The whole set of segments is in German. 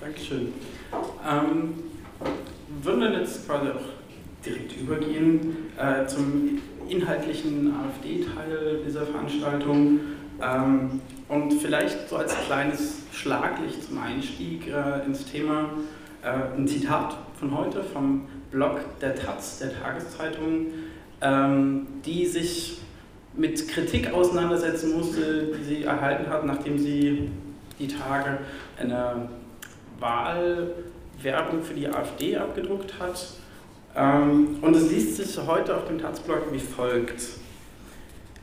Dankeschön. Ähm, würden wir jetzt quasi auch direkt übergehen äh, zum inhaltlichen AfD-Teil dieser Veranstaltung ähm, und vielleicht so als kleines Schlaglicht zum Einstieg äh, ins Thema äh, ein Zitat von heute vom Blog der Taz, der Tageszeitung, ähm, die sich mit Kritik auseinandersetzen musste, die sie erhalten hat, nachdem sie die Tage eine Wahlwerbung für die AfD abgedruckt hat. Ähm, und es liest sich heute auf dem Taz-Blog wie folgt.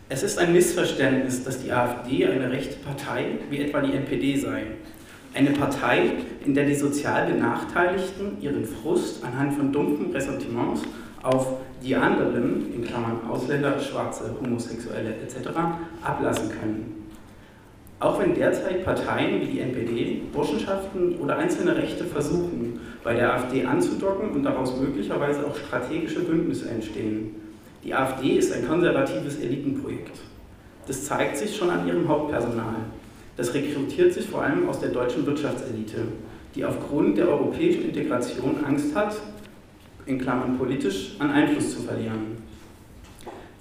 Es ist ein Missverständnis, dass die AfD eine rechte Partei wie etwa die NPD sei. Eine Partei, in der die sozial Benachteiligten ihren Frust anhand von dumpfen Ressentiments auf die anderen, in Klammern Ausländer, Schwarze, Homosexuelle etc., ablassen können. Auch wenn derzeit Parteien wie die NPD, Burschenschaften oder einzelne Rechte versuchen, bei der AfD anzudocken und daraus möglicherweise auch strategische Bündnisse entstehen. Die AfD ist ein konservatives Elitenprojekt. Das zeigt sich schon an ihrem Hauptpersonal. Das rekrutiert sich vor allem aus der deutschen Wirtschaftselite, die aufgrund der europäischen Integration Angst hat, in Klammern politisch, an Einfluss zu verlieren.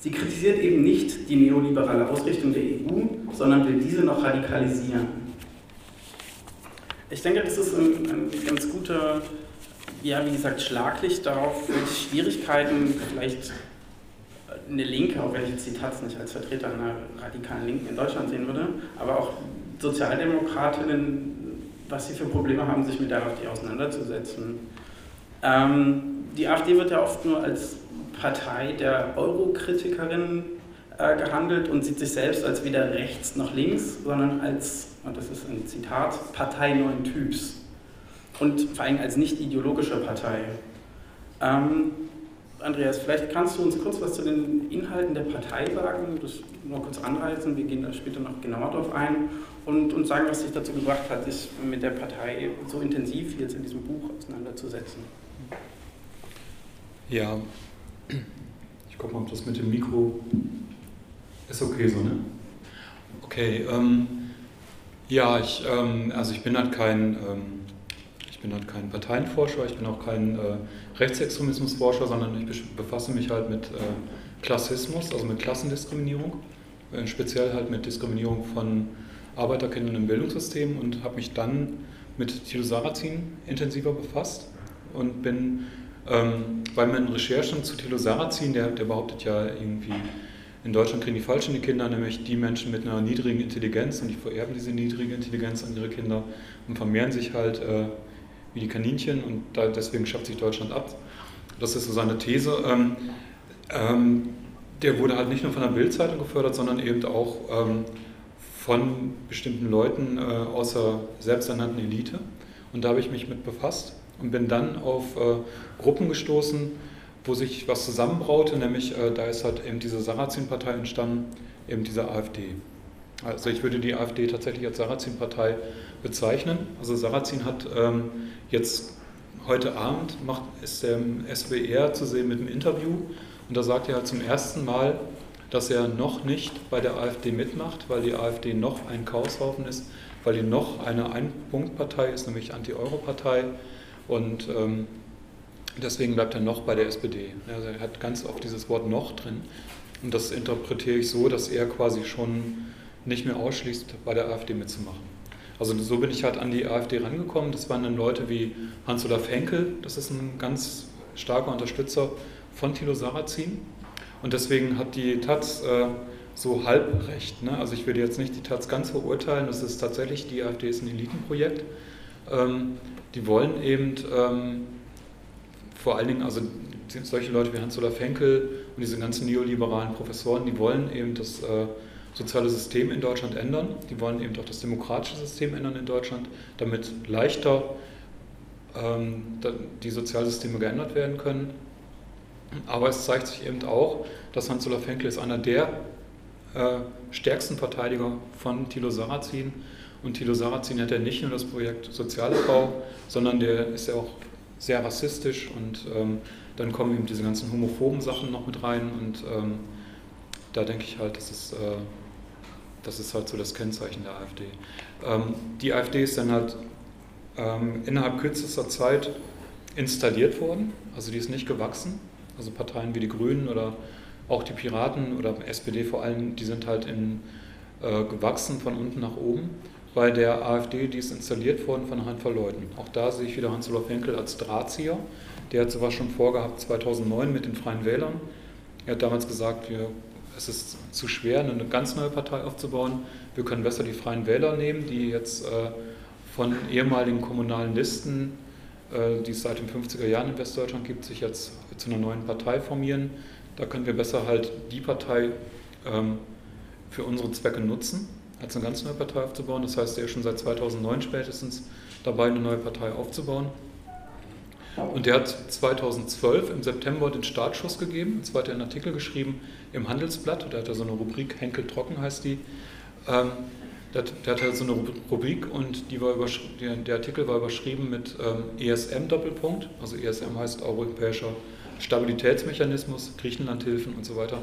Sie kritisiert eben nicht die neoliberale Ausrichtung der EU, sondern will diese noch radikalisieren. Ich denke, das ist ein, ein ganz guter, ja, wie gesagt, Schlaglicht darauf, welche Schwierigkeiten vielleicht eine Linke, auch wenn ich jetzt die Taz nicht als Vertreter einer radikalen Linken in Deutschland sehen würde, aber auch Sozialdemokratinnen, was sie für Probleme haben, sich mit der AfD auseinanderzusetzen. Ähm, die AfD wird ja oft nur als Partei der Eurokritikerinnen äh, gehandelt und sieht sich selbst als weder rechts noch links, sondern als, und das ist ein Zitat, Partei neuen Typs. Und vor allem als nicht ideologische Partei. Ähm, Andreas, vielleicht kannst du uns kurz was zu den Inhalten der Partei sagen, das nur kurz anreißen, wir gehen da später noch genauer drauf ein und, und sagen, was dich dazu gebracht hat, sich mit der Partei so intensiv jetzt in diesem Buch auseinanderzusetzen. Ja, ich gucke mal, ob das mit dem Mikro ist okay so, ne? Okay, ähm, ja, ich, ähm, also ich bin halt kein, ähm, ich bin halt kein Parteienforscher, ich bin auch kein äh, Rechtsextremismusforscher, sondern ich befasse mich halt mit äh, Klassismus, also mit Klassendiskriminierung, äh, speziell halt mit Diskriminierung von Arbeiterkindern im Bildungssystem und habe mich dann mit Thilo Sarrazin intensiver befasst und bin ähm, bei meinen Recherchen zu Thilo Sarrazin, der, der behauptet ja irgendwie, in Deutschland kriegen die Falschen Kinder, nämlich die Menschen mit einer niedrigen Intelligenz und die vererben diese niedrige Intelligenz an ihre Kinder und vermehren sich halt äh, wie die Kaninchen und da, deswegen schafft sich Deutschland ab. Das ist so seine These. Ähm, ähm, der wurde halt nicht nur von der Bildzeitung gefördert, sondern eben auch ähm, von bestimmten Leuten äh, außer selbsternannten Elite. Und da habe ich mich mit befasst und bin dann auf äh, Gruppen gestoßen, wo sich was zusammenbraute, nämlich äh, da ist halt eben diese Sarrazin-Partei entstanden, eben diese AfD. Also ich würde die AfD tatsächlich als Sarrazin-Partei bezeichnen. Also Sarrazin hat ähm, jetzt heute Abend macht, ist der SWR zu sehen mit einem Interview und da sagt er halt zum ersten Mal, dass er noch nicht bei der AfD mitmacht, weil die AfD noch ein Chaoshaufen ist, weil die noch eine Ein-Punkt-Partei ist, nämlich Anti-Euro-Partei und ähm, deswegen bleibt er noch bei der SPD. Also er hat ganz oft dieses Wort noch drin. Und das interpretiere ich so, dass er quasi schon nicht mehr ausschließt, bei der AfD mitzumachen. Also so bin ich halt an die AfD rangekommen. Das waren dann Leute wie Hans-Olaf Henkel, das ist ein ganz starker Unterstützer von Thilo Sarrazin. Und deswegen hat die Taz äh, so halb recht. Ne? Also ich würde jetzt nicht die Taz ganz verurteilen, das ist tatsächlich, die AfD ist ein Elitenprojekt. Ähm, die wollen eben ähm, vor allen Dingen, also solche Leute wie Hans-Olaf Henkel und diese ganzen neoliberalen Professoren, die wollen eben das äh, soziale System in Deutschland ändern. Die wollen eben auch das demokratische System ändern in Deutschland, damit leichter ähm, die Sozialsysteme geändert werden können. Aber es zeigt sich eben auch, dass Hans-Olaf Henkel ist einer der äh, stärksten Verteidiger von Thilo Sarrazin und Thilo Sarrazin hat ja nicht nur das Projekt Sozialabbau, sondern der ist ja auch sehr rassistisch und ähm, dann kommen eben diese ganzen homophoben Sachen noch mit rein und ähm, da denke ich halt, das ist, äh, das ist halt so das Kennzeichen der AfD. Ähm, die AfD ist dann halt ähm, innerhalb kürzester Zeit installiert worden. Also die ist nicht gewachsen. Also Parteien wie die Grünen oder auch die Piraten oder SPD vor allem, die sind halt in, äh, gewachsen von unten nach oben. Bei der AfD, die ist installiert worden von Handvoll Leuten. Auch da sehe ich wieder Hans-Olaf Henkel als Drahtzieher. Der hat sowas schon vorgehabt 2009 mit den Freien Wählern. Er hat damals gesagt, wir, es ist zu schwer, eine ganz neue Partei aufzubauen. Wir können besser die Freien Wähler nehmen, die jetzt äh, von ehemaligen kommunalen Listen, äh, die es seit den 50er Jahren in Westdeutschland gibt, sich jetzt zu einer neuen Partei formieren. Da können wir besser halt die Partei ähm, für unsere Zwecke nutzen, als eine ganz neue Partei aufzubauen. Das heißt, er ist schon seit 2009 spätestens dabei, eine neue Partei aufzubauen. Und der hat 2012 im September den Startschuss gegeben. Und zwar hat er einen Artikel geschrieben im Handelsblatt. Da hat er so eine Rubrik, Henkel Trocken heißt die. Ähm, der, der hatte so eine Rubrik und die war der, der, Artikel war überschrieben mit ähm, ESM-Doppelpunkt. Also ESM heißt Europäischer Stabilitätsmechanismus, Griechenlandhilfen und so weiter,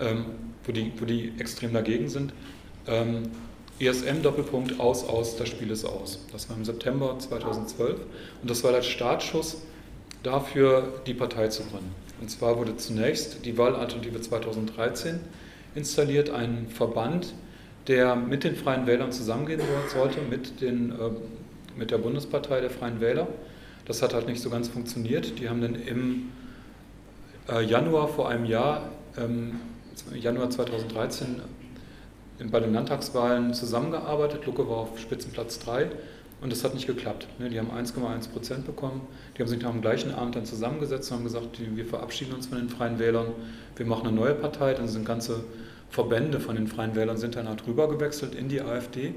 ähm, wo, die, wo die extrem dagegen sind. Ähm, ESM-Doppelpunkt aus, aus, das Spiel ist aus. Das war im September 2012 und das war der Startschuss dafür, die Partei zu gründen. Und zwar wurde zunächst die Wahlalternative 2013 installiert, ein Verband, der mit den Freien Wählern zusammengehen sollte, mit, den, äh, mit der Bundespartei der Freien Wähler. Das hat halt nicht so ganz funktioniert. Die haben dann im äh, Januar vor einem Jahr, ähm, Januar 2013, bei den Landtagswahlen zusammengearbeitet. Lucke war auf Spitzenplatz 3 und das hat nicht geklappt. Ne? Die haben 1,1 Prozent bekommen. Die haben sich am gleichen Abend dann zusammengesetzt und haben gesagt, wir verabschieden uns von den Freien Wählern, wir machen eine neue Partei. Dann sind ganze Verbände von den Freien Wählern sind dann halt rübergewechselt in die AfD.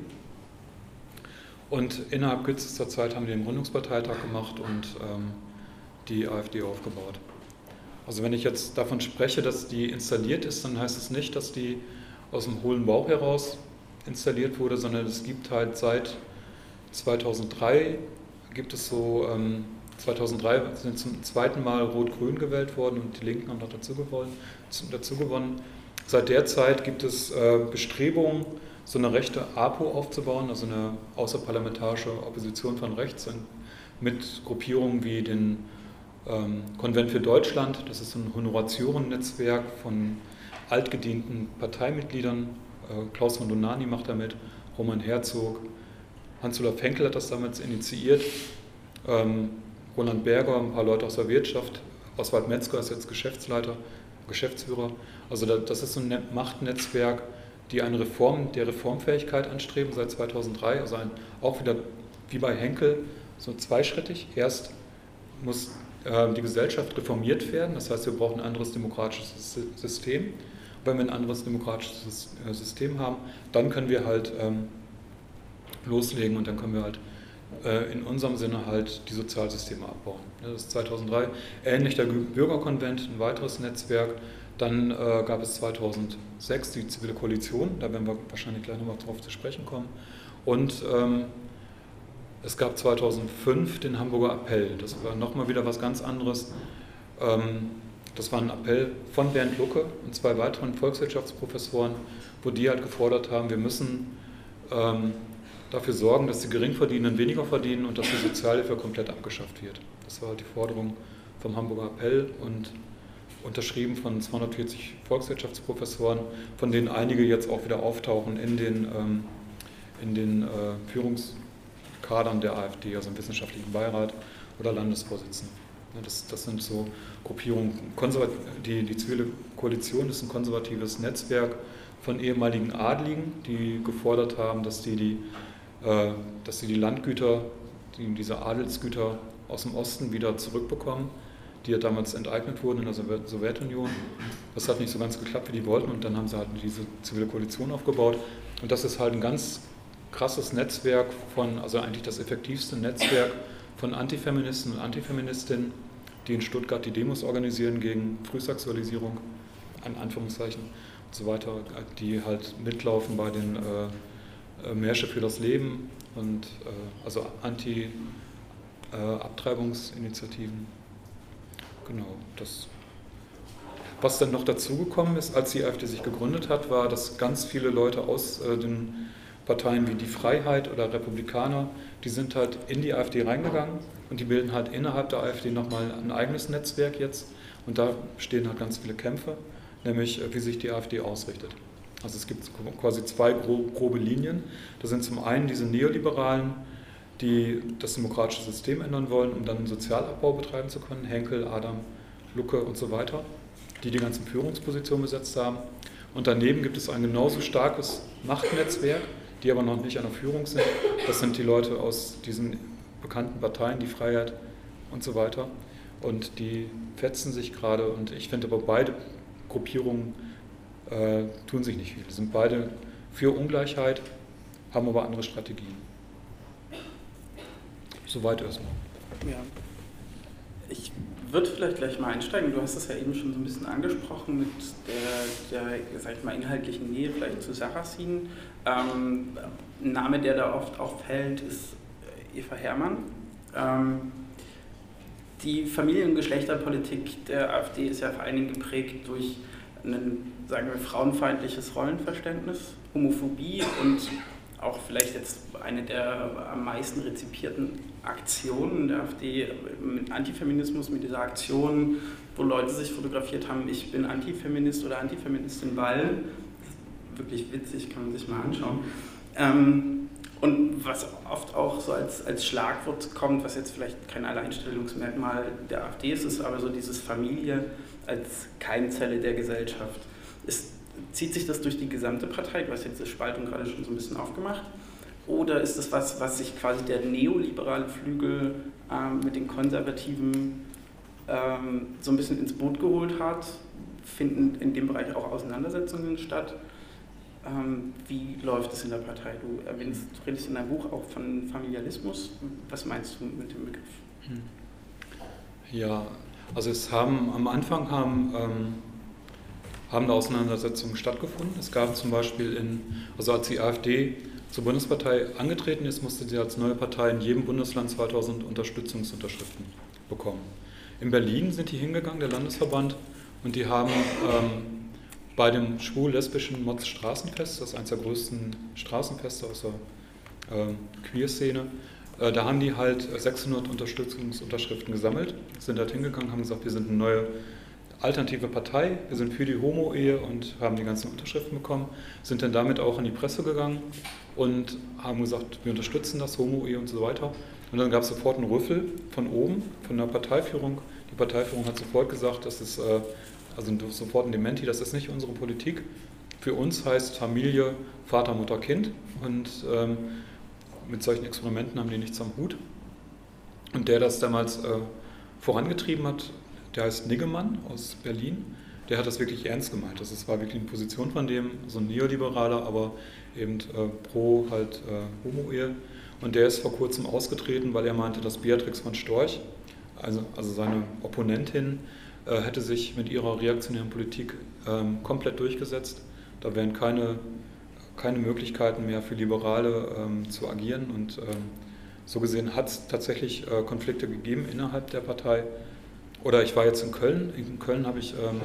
Und innerhalb kürzester Zeit haben die den Gründungsparteitag gemacht und ähm, die AfD aufgebaut. Also wenn ich jetzt davon spreche, dass die installiert ist, dann heißt es nicht, dass die aus dem hohlen Bauch heraus installiert wurde, sondern es gibt halt seit 2003 gibt es so, ähm, 2003 sind zum zweiten Mal Rot-Grün gewählt worden und die Linken haben noch dazu gewonnen. Dazu gewonnen. Seit der Zeit gibt es äh, Bestrebungen, so eine rechte APO aufzubauen, also eine außerparlamentarische Opposition von rechts mit Gruppierungen wie den ähm, Konvent für Deutschland, das ist ein Honoratioren-Netzwerk von altgedienten Parteimitgliedern. Äh, Klaus von Donani macht damit, Roman Herzog, Hans-Olaf Henkel hat das damals initiiert, ähm, Roland Berger, ein paar Leute aus der Wirtschaft, Oswald Metzger ist jetzt Geschäftsleiter, Geschäftsführer. Also das ist so ein Machtnetzwerk, die eine Reform der Reformfähigkeit anstreben seit 2003. Also ein, auch wieder wie bei Henkel so zweischrittig. Erst muss äh, die Gesellschaft reformiert werden, das heißt, wir brauchen ein anderes demokratisches System wenn wir ein anderes demokratisches äh, System haben, dann können wir halt ähm, loslegen und dann können wir halt äh, in unserem Sinne halt die Sozialsysteme abbauen. Das ist 2003 ähnlich der Bürgerkonvent, ein weiteres Netzwerk. Dann äh, gab es 2006 die Zivile Koalition, da werden wir wahrscheinlich gleich nochmal drauf zu sprechen kommen. Und ähm, es gab 2005 den Hamburger Appell, das war nochmal wieder was ganz anderes. Ähm, das war ein Appell von Bernd Lucke und zwei weiteren Volkswirtschaftsprofessoren, wo die halt gefordert haben, wir müssen ähm, dafür sorgen, dass die Geringverdienenden weniger verdienen und dass die Sozialhilfe komplett abgeschafft wird. Das war halt die Forderung vom Hamburger Appell und unterschrieben von 240 Volkswirtschaftsprofessoren, von denen einige jetzt auch wieder auftauchen in den, ähm, in den äh, Führungskadern der AfD, also im wissenschaftlichen Beirat oder Landesvorsitzenden. Das, das sind so Gruppierungen. Die, die zivile Koalition ist ein konservatives Netzwerk von ehemaligen Adligen, die gefordert haben, dass die die, äh, die, die Landgüter, die, diese Adelsgüter aus dem Osten wieder zurückbekommen, die ja damals enteignet wurden in der Sowjetunion. Das hat nicht so ganz geklappt, wie die wollten, und dann haben sie halt diese zivile Koalition aufgebaut. Und das ist halt ein ganz krasses Netzwerk von, also eigentlich das effektivste Netzwerk von Antifeministen und Antifeministinnen, die in Stuttgart die Demos organisieren gegen Frühsexualisierung, an Anführungszeichen und so weiter, die halt mitlaufen bei den äh, äh Märsche für das Leben und äh, also Anti-Abtreibungsinitiativen. genau, das. Was dann noch dazugekommen ist, als die AfD sich gegründet hat, war, dass ganz viele Leute aus äh, den Parteien wie die Freiheit oder Republikaner, die sind halt in die AfD reingegangen und die bilden halt innerhalb der AfD nochmal ein eigenes Netzwerk jetzt. Und da stehen halt ganz viele Kämpfe, nämlich äh, wie sich die AfD ausrichtet. Also es gibt quasi zwei grobe Linien. Das sind zum einen diese Neoliberalen, die das demokratische System ändern wollen, um dann einen Sozialabbau betreiben zu können, Henkel, Adam, Lucke und so weiter, die die ganzen Führungspositionen besetzt haben. Und daneben gibt es ein genauso starkes Machtnetzwerk, die aber noch nicht an der Führung sind. Das sind die Leute aus diesen bekannten Parteien, die Freiheit und so weiter. Und die fetzen sich gerade und ich finde aber beide Gruppierungen äh, tun sich nicht viel. Die sind beide für Ungleichheit, haben aber andere Strategien. Soweit erstmal. Ja. Würde vielleicht gleich mal einsteigen. Du hast es ja eben schon so ein bisschen angesprochen mit der, der sag ich mal, inhaltlichen Nähe vielleicht zu Sarrazin. Ähm, ein Name, der da oft auch fällt, ist Eva Herrmann. Ähm, die Familien- und Geschlechterpolitik der AfD ist ja vor allen Dingen geprägt durch ein, sagen wir, frauenfeindliches Rollenverständnis, Homophobie und auch vielleicht jetzt eine der am meisten rezipierten Aktionen der AfD mit Antifeminismus, mit dieser Aktion, wo Leute sich fotografiert haben, ich bin Antifeminist oder Antifeministin, weil, wirklich witzig, kann man sich mal anschauen. Ähm, und was oft auch so als, als Schlagwort kommt, was jetzt vielleicht kein Alleinstellungsmerkmal der AfD ist, ist aber so dieses Familie als Keimzelle der Gesellschaft. Ist, zieht sich das durch die gesamte Partei? Du hast jetzt die Spaltung gerade schon so ein bisschen aufgemacht. Oder ist das was, was sich quasi der neoliberale Flügel ähm, mit den Konservativen ähm, so ein bisschen ins Boot geholt hat? Finden in dem Bereich auch Auseinandersetzungen statt? Ähm, wie läuft es in der Partei? Du erwähnst, redest in deinem Buch auch von Familialismus. Was meinst du mit dem Begriff? Hm. Ja, also es haben am Anfang haben, ähm, haben da Auseinandersetzungen stattgefunden. Es gab zum Beispiel in, also als die AfD zur Bundespartei angetreten ist, musste sie als neue Partei in jedem Bundesland 2000 Unterstützungsunterschriften bekommen. In Berlin sind die hingegangen, der Landesverband, und die haben ähm, bei dem schwul-lesbischen Mods Straßenfest, das ist eines der größten Straßenfeste aus der äh, Queer-Szene, äh, da haben die halt 600 Unterstützungsunterschriften gesammelt, sind dort hingegangen, haben gesagt, wir sind eine neue alternative Partei, wir sind für die Homo-Ehe und haben die ganzen Unterschriften bekommen, sind dann damit auch in die Presse gegangen und haben gesagt, wir unterstützen das, Homo-Ehe und so weiter. Und dann gab es sofort einen Rüffel von oben, von der Parteiführung. Die Parteiführung hat sofort gesagt, das ist äh, also sofort ein Dementi, das ist nicht unsere Politik. Für uns heißt Familie Vater, Mutter, Kind und ähm, mit solchen Experimenten haben die nichts am Hut. Und der das damals äh, vorangetrieben hat, der heißt Niggemann aus Berlin, der hat das wirklich ernst gemeint. Das war wirklich eine Position von dem, so ein Neoliberaler, aber eben äh, pro halt äh, Homo-Ehe. Und der ist vor kurzem ausgetreten, weil er meinte, dass Beatrix von Storch, also, also seine Opponentin, äh, hätte sich mit ihrer reaktionären Politik ähm, komplett durchgesetzt. Da wären keine, keine Möglichkeiten mehr für Liberale ähm, zu agieren. Und ähm, so gesehen hat es tatsächlich äh, Konflikte gegeben innerhalb der Partei. Oder ich war jetzt in Köln. In Köln habe ich einen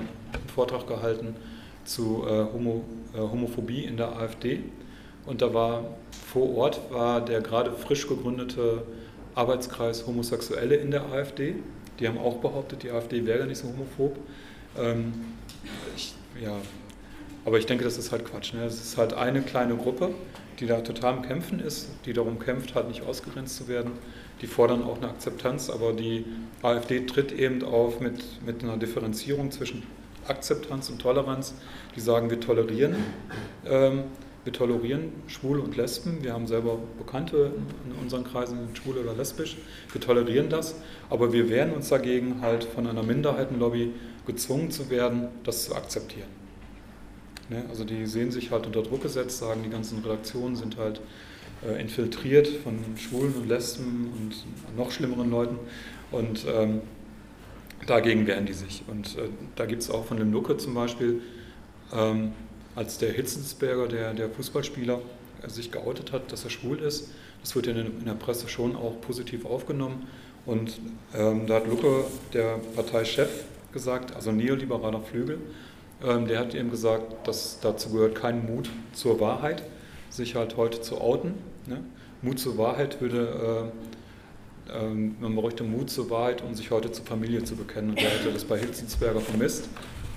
Vortrag gehalten zu äh, Homo, Homophobie in der AfD. Und da war vor Ort war der gerade frisch gegründete Arbeitskreis Homosexuelle in der AfD. Die haben auch behauptet, die AfD wäre nicht so homophob. Ähm, ich, ja, aber ich denke, das ist halt Quatsch. Ne? Es ist halt eine kleine Gruppe, die da total am Kämpfen ist, die darum kämpft, halt nicht ausgegrenzt zu werden. Die fordern auch eine Akzeptanz, aber die AfD tritt eben auf mit, mit einer Differenzierung zwischen Akzeptanz und Toleranz. Die sagen, wir tolerieren. Ähm, wir tolerieren Schwule und Lesben. Wir haben selber Bekannte in unseren Kreisen, sind schwul oder lesbisch. Wir tolerieren das, aber wir wehren uns dagegen, halt von einer Minderheitenlobby gezwungen zu werden, das zu akzeptieren. Ne? Also die sehen sich halt unter Druck gesetzt, sagen, die ganzen Redaktionen sind halt äh, infiltriert von Schwulen und Lesben und noch schlimmeren Leuten. Und ähm, dagegen wehren die sich. Und äh, da gibt es auch von dem Lucke zum Beispiel ähm, als der Hitzensberger, der, der Fußballspieler, äh, sich geoutet hat, dass er schwul ist. Das wird in, in der Presse schon auch positiv aufgenommen. Und ähm, da hat Lucke, der Parteichef, gesagt, also neoliberaler Flügel, ähm, der hat eben gesagt, dass dazu gehört kein Mut zur Wahrheit. Sich halt heute zu outen. Ne? Mut zur Wahrheit würde, äh, äh, man bräuchte Mut zur Wahrheit, um sich heute zur Familie zu bekennen. Und er hätte das bei Hitzensberger vermisst,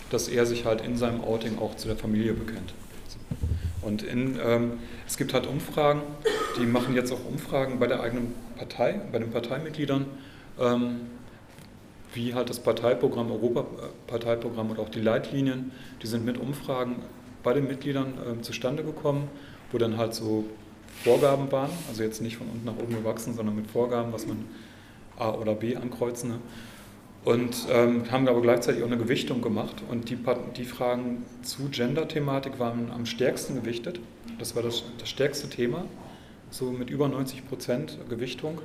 dass er sich halt in seinem Outing auch zu der Familie bekennt. Und in, ähm, es gibt halt Umfragen, die machen jetzt auch Umfragen bei der eigenen Partei, bei den Parteimitgliedern, ähm, wie halt das Parteiprogramm, Europaparteiprogramm und auch die Leitlinien, die sind mit Umfragen bei den Mitgliedern äh, zustande gekommen, wo dann halt so Vorgaben waren, also jetzt nicht von unten nach oben gewachsen, sondern mit Vorgaben, was man A oder B ankreuzen. Ne? Und ähm, haben aber gleichzeitig auch eine Gewichtung gemacht. Und die, die Fragen zu Gender-Thematik waren am stärksten gewichtet. Das war das, das stärkste Thema, so mit über 90 Prozent Gewichtung.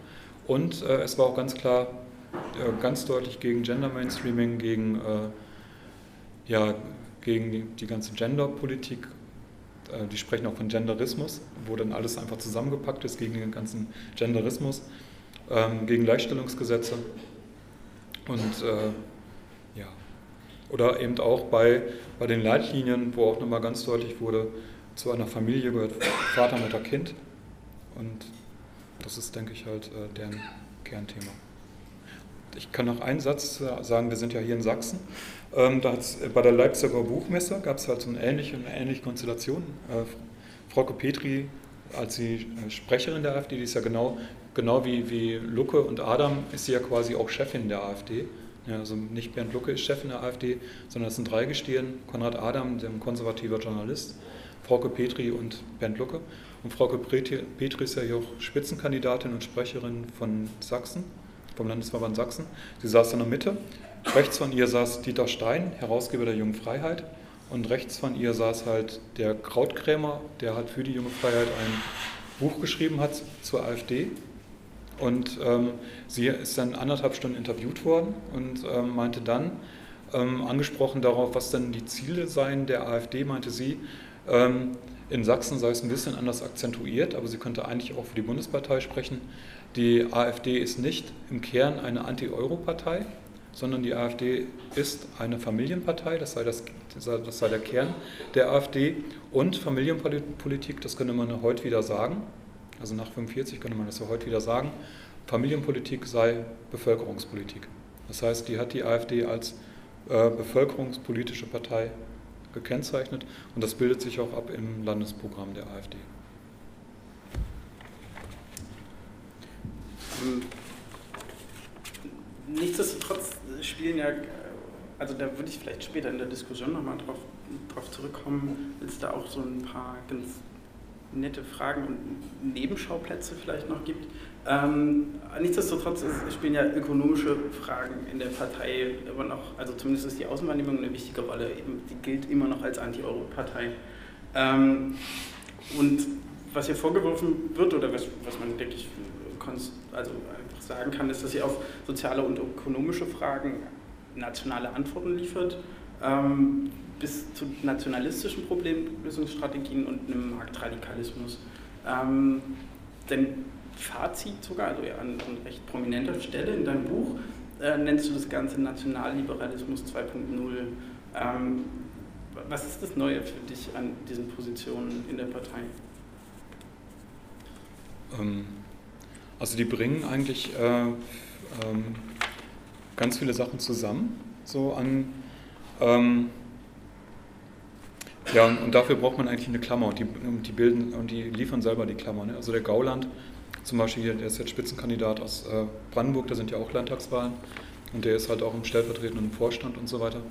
Und äh, es war auch ganz klar, äh, ganz deutlich gegen Gender-Mainstreaming, gegen, äh, ja, gegen die, die ganze Gender-Politik. Äh, die sprechen auch von Genderismus, wo dann alles einfach zusammengepackt ist gegen den ganzen Genderismus, ähm, gegen Gleichstellungsgesetze. Und äh, ja, oder eben auch bei, bei den Leitlinien, wo auch nochmal ganz deutlich wurde, zu einer Familie gehört Vater, Mutter, Kind. Und das ist, denke ich, halt äh, deren Kernthema. Ich kann noch einen Satz sagen, wir sind ja hier in Sachsen. Ähm, da bei der Leipziger Buchmesse gab es halt so eine ähnliche, eine ähnliche Konstellation. Äh, Frauke Petri als die äh, Sprecherin der AfD, die ist ja genau genau wie, wie Lucke und Adam ist sie ja quasi auch Chefin der AfD. Ja, also nicht Bernd Lucke ist Chefin der AfD, sondern es sind drei Gestirn. Konrad Adam, der konservativer Journalist, Frauke Petri und Bernd Lucke. Und Frauke Petri ist ja hier auch Spitzenkandidatin und Sprecherin von Sachsen, vom Landesverband Sachsen. Sie saß in der Mitte. Rechts von ihr saß Dieter Stein, Herausgeber der Jungen Freiheit. Und rechts von ihr saß halt der Krautkrämer, der halt für die Junge Freiheit ein Buch geschrieben hat zur AfD. Und ähm, sie ist dann anderthalb Stunden interviewt worden und ähm, meinte dann, ähm, angesprochen darauf, was denn die Ziele seien der AfD, meinte sie, ähm, in Sachsen sei es ein bisschen anders akzentuiert, aber sie könnte eigentlich auch für die Bundespartei sprechen. Die AfD ist nicht im Kern eine Anti-Euro-Partei, sondern die AfD ist eine Familienpartei, das sei, das, das sei der Kern der AfD. Und Familienpolitik, das könnte man heute wieder sagen, also nach 45 könnte man das ja heute wieder sagen, Familienpolitik sei Bevölkerungspolitik. Das heißt, die hat die AfD als äh, bevölkerungspolitische Partei gekennzeichnet und das bildet sich auch ab im Landesprogramm der AfD. Ähm, nichtsdestotrotz spielen ja, also da würde ich vielleicht später in der Diskussion nochmal drauf, drauf zurückkommen, weil es da auch so ein paar ganz nette Fragen und Nebenschauplätze vielleicht noch gibt. Ähm, nichtsdestotrotz spielen ja ökonomische Fragen in der Partei immer noch, also zumindest ist die Außenwahrnehmung eine wichtige Rolle, die gilt immer noch als Anti-Euro-Partei. Ähm, und was hier vorgeworfen wird, oder was, was man, denke ich, also einfach sagen kann, ist, dass sie auf soziale und ökonomische Fragen nationale Antworten liefert. Ähm, bis zu nationalistischen Problemlösungsstrategien und einem Marktradikalismus. Ähm, denn Fazit sogar, also an, an recht prominenter Stelle in deinem Buch, äh, nennst du das Ganze Nationalliberalismus 2.0. Ähm, was ist das Neue für dich an diesen Positionen in der Partei? Ähm, also die bringen eigentlich äh, ähm, ganz viele Sachen zusammen, so an ähm, ja, und, dafür braucht man eigentlich eine Klammer und die, die bilden und die liefern selber die Klammer. Ne? Also der Gauland zum Beispiel hier, der ist jetzt Spitzenkandidat aus äh, Brandenburg, da sind ja auch Landtagswahlen und der ist halt auch im stellvertretenden Vorstand und so weiter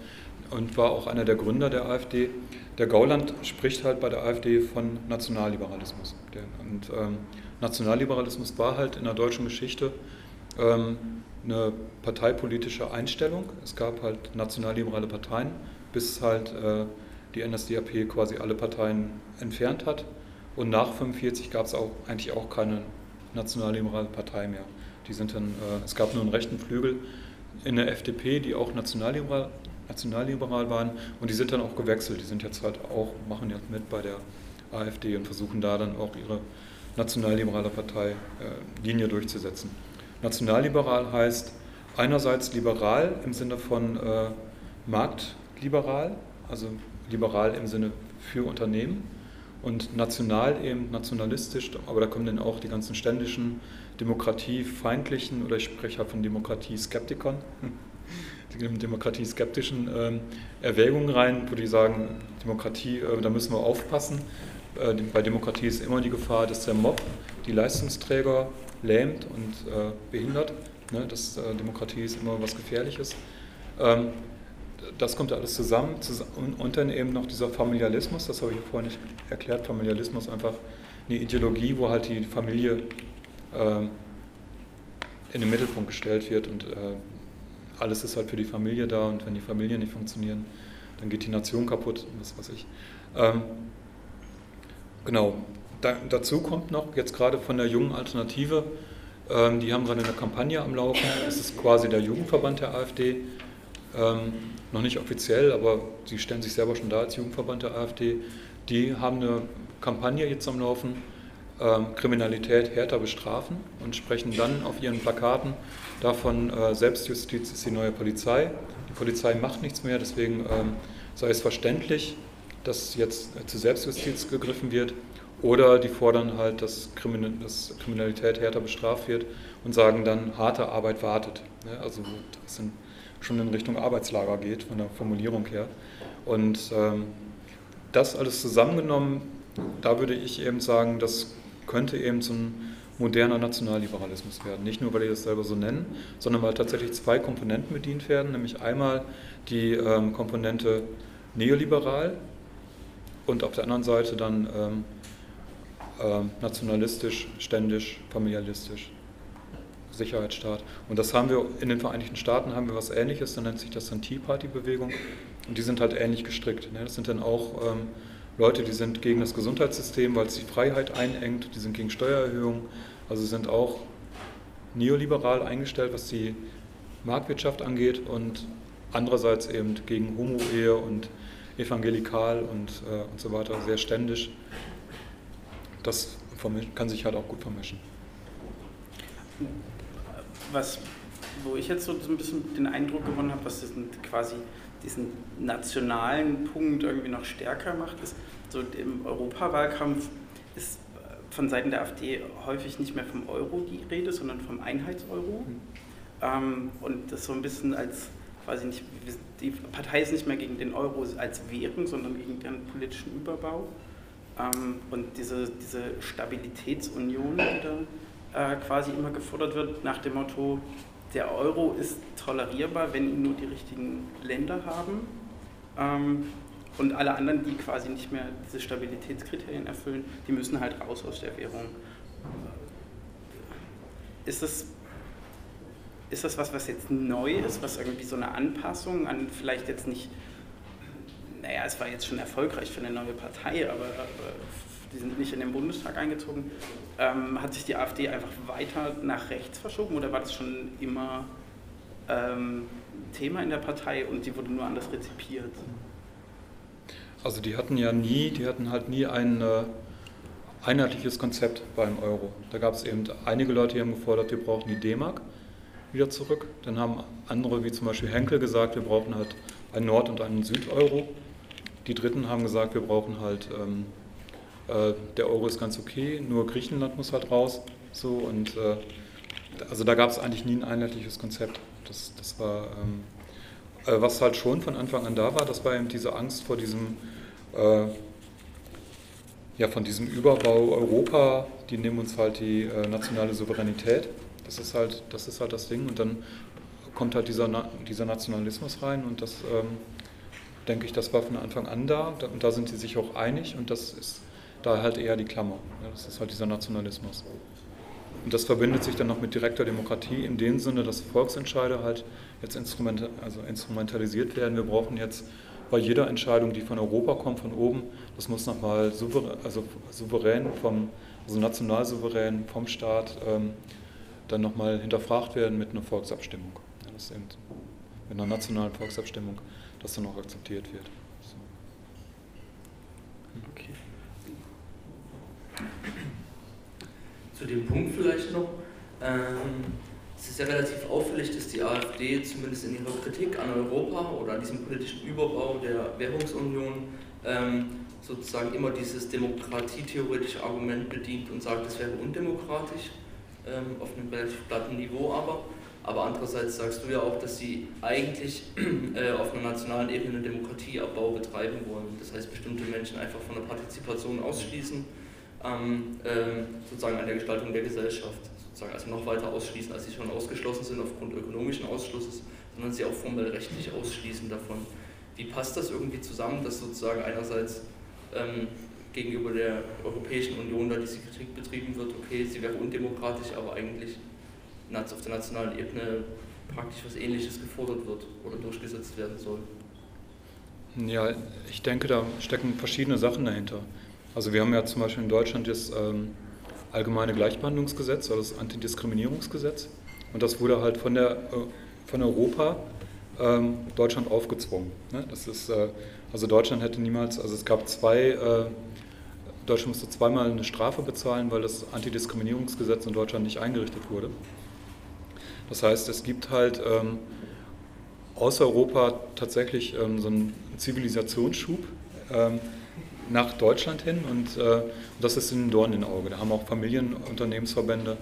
und war auch einer der Gründer der AfD. Der Gauland spricht halt bei der AfD von Nationalliberalismus. Der, und ähm, Nationalliberalismus war halt in der deutschen Geschichte ähm, eine parteipolitische Einstellung. Es gab halt nationalliberale Parteien, bis halt äh, die NSDAP quasi alle Parteien entfernt hat. Und nach 1945 gab es auch eigentlich auch keine nationalliberale Partei mehr. Die sind dann, äh, es gab nur einen rechten Flügel in der FDP, die auch nationalliberal, nationalliberal waren und die sind dann auch gewechselt. Die sind jetzt halt auch, machen jetzt mit bei der AfD und versuchen da dann auch ihre nationalliberale Partei äh, Linie durchzusetzen. Nationalliberal heißt einerseits liberal im Sinne von äh, marktliberal, also liberal im Sinne für Unternehmen und national eben, nationalistisch, aber da kommen dann auch die ganzen ständischen, demokratiefeindlichen oder ich spreche halt von Demokratieskeptikern, die demokratieskeptischen äh, Erwägungen rein, wo die sagen, Demokratie, äh, da müssen wir aufpassen. Äh, bei Demokratie ist immer die Gefahr, dass der Mob die Leistungsträger lähmt und äh, behindert. Ne? Das, äh, Demokratie ist immer was Gefährliches. Ähm, das kommt alles zusammen, und dann eben noch dieser Familialismus, das habe ich vorhin nicht erklärt, Familialismus einfach eine Ideologie, wo halt die Familie äh, in den Mittelpunkt gestellt wird und äh, alles ist halt für die Familie da und wenn die Familien nicht funktionieren, dann geht die Nation kaputt, was weiß ich. Ähm, genau, da, dazu kommt noch jetzt gerade von der jungen Alternative, ähm, die haben gerade eine Kampagne am Laufen, das ist quasi der Jugendverband der AfD, ähm, noch nicht offiziell, aber sie stellen sich selber schon da als Jugendverband der AfD. Die haben eine Kampagne jetzt am Laufen, ähm, Kriminalität härter bestrafen und sprechen dann auf ihren Plakaten davon, äh, Selbstjustiz ist die neue Polizei. Die Polizei macht nichts mehr, deswegen ähm, sei es verständlich, dass jetzt zu Selbstjustiz gegriffen wird. Oder die fordern halt, dass, Kriminalität härter bestraft wird und sagen dann, harte Arbeit wartet. Ne? Also das sind schon in Richtung Arbeitslager geht, von der Formulierung her. Und ähm, das alles zusammengenommen, da würde ich eben sagen, das könnte eben so ein moderner Nationalliberalismus werden. Nicht nur, weil die das selber so nennen, sondern weil tatsächlich zwei Komponenten bedient werden, nämlich einmal die ähm, Komponente neoliberal und auf der anderen Seite dann ähm, äh, nationalistisch, ständisch, familialistisch. Sicherheitsstaat. Und das haben wir in den Vereinigten Staaten haben wir was ähnliches, da nennt sich das dann Tea Party Bewegung. Und die sind halt ähnlich gestrickt. Ne? Das sind dann auch ähm, Leute, die sind gegen das Gesundheitssystem, weil es die Freiheit einengt, die sind gegen Steuererhöhungen, also sind auch neoliberal eingestellt, was die Marktwirtschaft angeht und andererseits eben gegen Homo-Ehe und evangelikal und, äh, und so weiter, sehr ständisch. Das kann sich halt auch gut vermischen was, wo ich jetzt so ein bisschen den Eindruck gewonnen habe, was diesen, quasi diesen nationalen Punkt irgendwie noch stärker macht, ist, so im Europawahlkampf ist von Seiten der AfD häufig nicht mehr vom Euro die Rede, sondern vom Einheitseuro. Mhm. Ähm, und das so ein bisschen als, quasi nicht, die Partei ist nicht mehr gegen den Euro als Währung, sondern gegen deren politischen Überbau. Ähm, und diese, diese Stabilitätsunion, die da äh, quasi immer gefordert wird nach dem Motto, der Euro ist tolerierbar, wenn ihn nur die richtigen Länder haben. Ähm, und alle anderen, die quasi nicht mehr diese Stabilitätskriterien erfüllen, die müssen halt raus aus der Währung. Ist das, ist das was, was jetzt neu ist, was irgendwie so eine Anpassung an vielleicht jetzt nicht, naja, es war jetzt schon erfolgreich für eine neue Partei, aber, aber die sind nicht in den Bundestag eingezogen. Ähm, hat sich die AfD einfach weiter nach rechts verschoben oder war das schon immer ähm, Thema in der Partei und die wurde nur anders rezipiert? Also die hatten ja nie, die hatten halt nie ein äh, einheitliches Konzept beim Euro. Da gab es eben einige Leute, die haben gefordert, wir brauchen die D-Mark wieder zurück. Dann haben andere, wie zum Beispiel Henkel, gesagt, wir brauchen halt einen Nord- und einen Süd-Euro. Die Dritten haben gesagt, wir brauchen halt ähm, äh, der Euro ist ganz okay, nur Griechenland muss halt raus. So, und äh, also da gab es eigentlich nie ein einheitliches Konzept. Das, das war, ähm, äh, was halt schon von Anfang an da war, das war eben diese Angst vor diesem, äh, ja, von diesem Überbau Europa, die nehmen uns halt die äh, nationale Souveränität. Das ist halt, das ist halt das Ding. Und dann kommt halt dieser, dieser Nationalismus rein und das ähm, denke ich, das war von Anfang an da und da sind sie sich auch einig und das ist da halt eher die Klammer. Das ist halt dieser Nationalismus. Und das verbindet sich dann noch mit direkter Demokratie in dem Sinne, dass Volksentscheide halt jetzt instrument, also instrumentalisiert werden. Wir brauchen jetzt bei jeder Entscheidung, die von Europa kommt, von oben, das muss nochmal souverän, also souverän vom, also national souverän vom Staat ähm, dann nochmal hinterfragt werden mit einer Volksabstimmung. Ja, das eben mit einer nationalen Volksabstimmung, dass dann auch akzeptiert wird. Zu dem Punkt vielleicht noch. Ähm, es ist ja relativ auffällig, dass die AfD zumindest in ihrer Kritik an Europa oder an diesem politischen Überbau der Währungsunion ähm, sozusagen immer dieses demokratietheoretische Argument bedient und sagt, es wäre undemokratisch, ähm, auf einem relativ platten Niveau aber. Aber andererseits sagst du ja auch, dass sie eigentlich äh, auf einer nationalen Ebene Demokratieabbau betreiben wollen. Das heißt, bestimmte Menschen einfach von der Partizipation ausschließen, ähm, äh, sozusagen an der Gestaltung der Gesellschaft. Sozusagen also noch weiter ausschließen, als sie schon ausgeschlossen sind aufgrund ökonomischen Ausschlusses, sondern sie auch formell rechtlich ausschließen davon. Wie passt das irgendwie zusammen, dass sozusagen einerseits ähm, gegenüber der Europäischen Union da diese Kritik betrieben wird, okay, sie wäre undemokratisch, aber eigentlich auf der nationalen Ebene praktisch was Ähnliches gefordert wird oder durchgesetzt werden soll. Ja, ich denke, da stecken verschiedene Sachen dahinter. Also wir haben ja zum Beispiel in Deutschland das ähm, allgemeine Gleichbehandlungsgesetz oder das Antidiskriminierungsgesetz und das wurde halt von, der, äh, von Europa ähm, Deutschland aufgezwungen. Ne? Das ist, äh, also Deutschland hätte niemals, also es gab zwei, äh, Deutschland musste zweimal eine Strafe bezahlen, weil das Antidiskriminierungsgesetz in Deutschland nicht eingerichtet wurde. Das heißt, es gibt halt ähm, aus Europa tatsächlich ähm, so einen Zivilisationsschub ähm, nach Deutschland hin und äh, das ist ein Dorn im Auge. Da haben auch Familienunternehmensverbände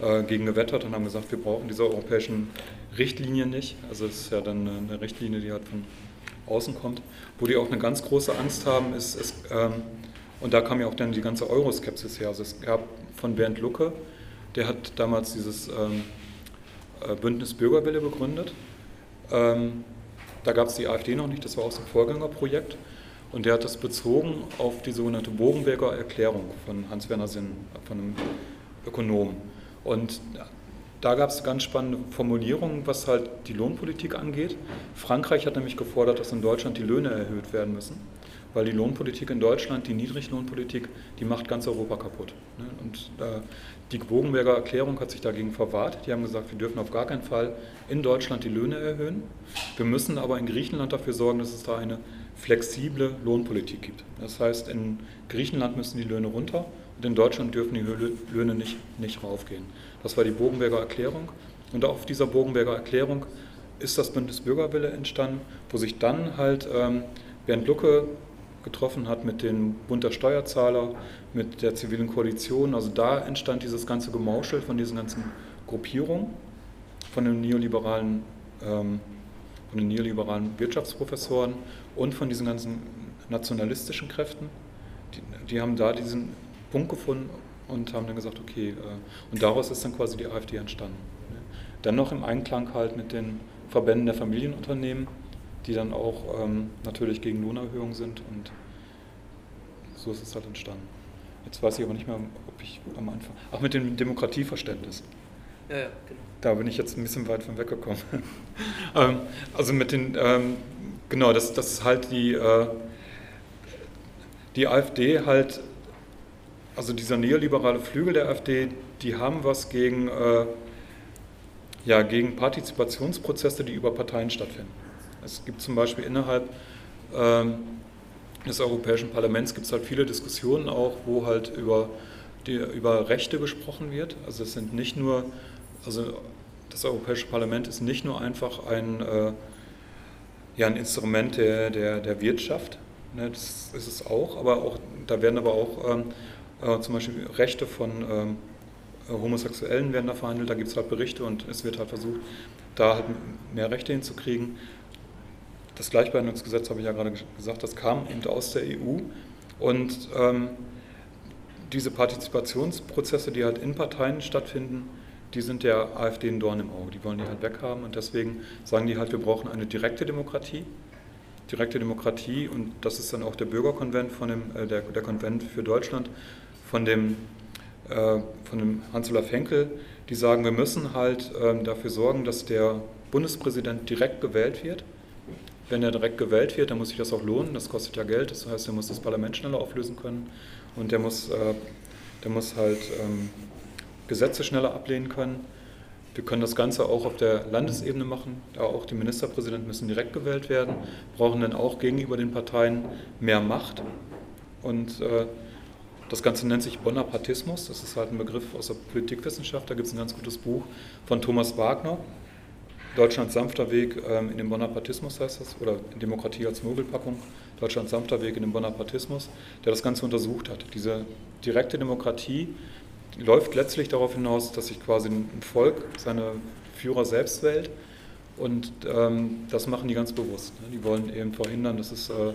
äh, gegen gewettert und haben gesagt, wir brauchen diese europäischen Richtlinien nicht. Also es ist ja dann eine Richtlinie, die halt von außen kommt. Wo die auch eine ganz große Angst haben, ist, ist ähm, und da kam ja auch dann die ganze Euroskepsis her. Also es gab von Bernd Lucke, der hat damals dieses ähm, äh, Bündnis Bürgerwille begründet. Ähm, da gab es die AfD noch nicht, das war aus dem Vorgängerprojekt. Und der hat das bezogen auf die sogenannte Bogenberger Erklärung von Hans-Werner Sinn, von einem Ökonom. Und da gab es ganz spannende Formulierungen, was halt die Lohnpolitik angeht. Frankreich hat nämlich gefordert, dass in Deutschland die Löhne erhöht werden müssen weil die Lohnpolitik in Deutschland, die Niedriglohnpolitik, die macht ganz Europa kaputt. Ne? Und die Bogenberger Erklärung hat sich dagegen verwahrt. Die haben gesagt, wir dürfen auf gar keinen Fall in Deutschland die Löhne erhöhen. Wir müssen aber in Griechenland dafür sorgen, dass es da eine flexible Lohnpolitik gibt. Das heißt, in Griechenland müssen die Löhne runter und in Deutschland dürfen die Löhne nicht, nicht raufgehen. Das war die Bogenberger Erklärung. Und auf dieser Bogenberger Erklärung ist das Bündnis Bürgerwille entstanden, wo sich dann halt ähm, Bernd Lucke getroffen hat mit dem Bund der Steuerzahler, mit der zivilen Koalition. Also da entstand dieses ganze Gemauschel von diesen ganzen Gruppierungen, von den neoliberalen, ähm, von den neoliberalen Wirtschaftsprofessoren und von diesen ganzen nationalistischen Kräften. Die, die haben da diesen Punkt gefunden und haben dann gesagt, okay, äh, und daraus ist dann quasi die AfD entstanden. Dennoch im Einklang halt mit den Verbänden der Familienunternehmen die dann auch ähm, natürlich gegen Lohnerhöhung sind und so ist es halt entstanden. Jetzt weiß ich aber nicht mehr, ob ich am Anfang. Ach, mit dem Demokratieverständnis. Ja, ja, genau. Da bin ich jetzt ein bisschen weit von weggekommen. ähm, also mit den, ähm, genau, das, das ist halt die, äh, die AfD halt, also dieser neoliberale Flügel der AfD, die haben was gegen, äh, ja, gegen Partizipationsprozesse, die über Parteien stattfinden. Es gibt zum Beispiel innerhalb ähm, des Europäischen Parlaments gibt es halt viele Diskussionen auch, wo halt über, die, über Rechte gesprochen wird. Also es sind nicht nur, also das Europäische Parlament ist nicht nur einfach ein, äh, ja, ein Instrument der, der, der Wirtschaft, ne, das ist es auch, aber auch, da werden aber auch ähm, äh, zum Beispiel Rechte von ähm, Homosexuellen werden da verhandelt, da gibt es halt Berichte und es wird halt versucht, da halt mehr Rechte hinzukriegen. Das Gleichbehandlungsgesetz, habe ich ja gerade gesagt, das kam eben aus der EU. Und ähm, diese Partizipationsprozesse, die halt in Parteien stattfinden, die sind der AfD ein Dorn im Auge. Die wollen die halt weghaben und deswegen sagen die halt, wir brauchen eine direkte Demokratie. Direkte Demokratie und das ist dann auch der Bürgerkonvent von dem, äh, der, der Konvent für Deutschland von dem, äh, dem Hans-Olaf Henkel, die sagen, wir müssen halt äh, dafür sorgen, dass der Bundespräsident direkt gewählt wird wenn er direkt gewählt wird, dann muss sich das auch lohnen. Das kostet ja Geld. Das heißt, er muss das Parlament schneller auflösen können und der muss, äh, der muss halt ähm, Gesetze schneller ablehnen können. Wir können das Ganze auch auf der Landesebene machen. Da auch die Ministerpräsidenten müssen direkt gewählt werden, brauchen dann auch gegenüber den Parteien mehr Macht. Und äh, das Ganze nennt sich Bonapartismus. Das ist halt ein Begriff aus der Politikwissenschaft. Da gibt es ein ganz gutes Buch von Thomas Wagner, Deutschlands sanfter Weg ähm, in den Bonapartismus heißt das, oder Demokratie als Mogelpackung, Deutschlands sanfter Weg in den Bonapartismus, der das Ganze untersucht hat. Diese direkte Demokratie läuft letztlich darauf hinaus, dass sich quasi ein Volk seine Führer selbst wählt und ähm, das machen die ganz bewusst. Ne? Die wollen eben verhindern, dass es äh,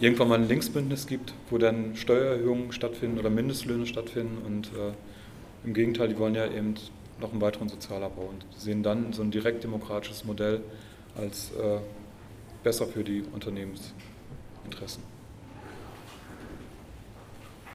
irgendwann mal ein Linksbündnis gibt, wo dann Steuererhöhungen stattfinden oder Mindestlöhne stattfinden und äh, im Gegenteil, die wollen ja eben noch einen weiteren Sozialabbau und sehen dann so ein direkt demokratisches Modell als äh, besser für die Unternehmensinteressen.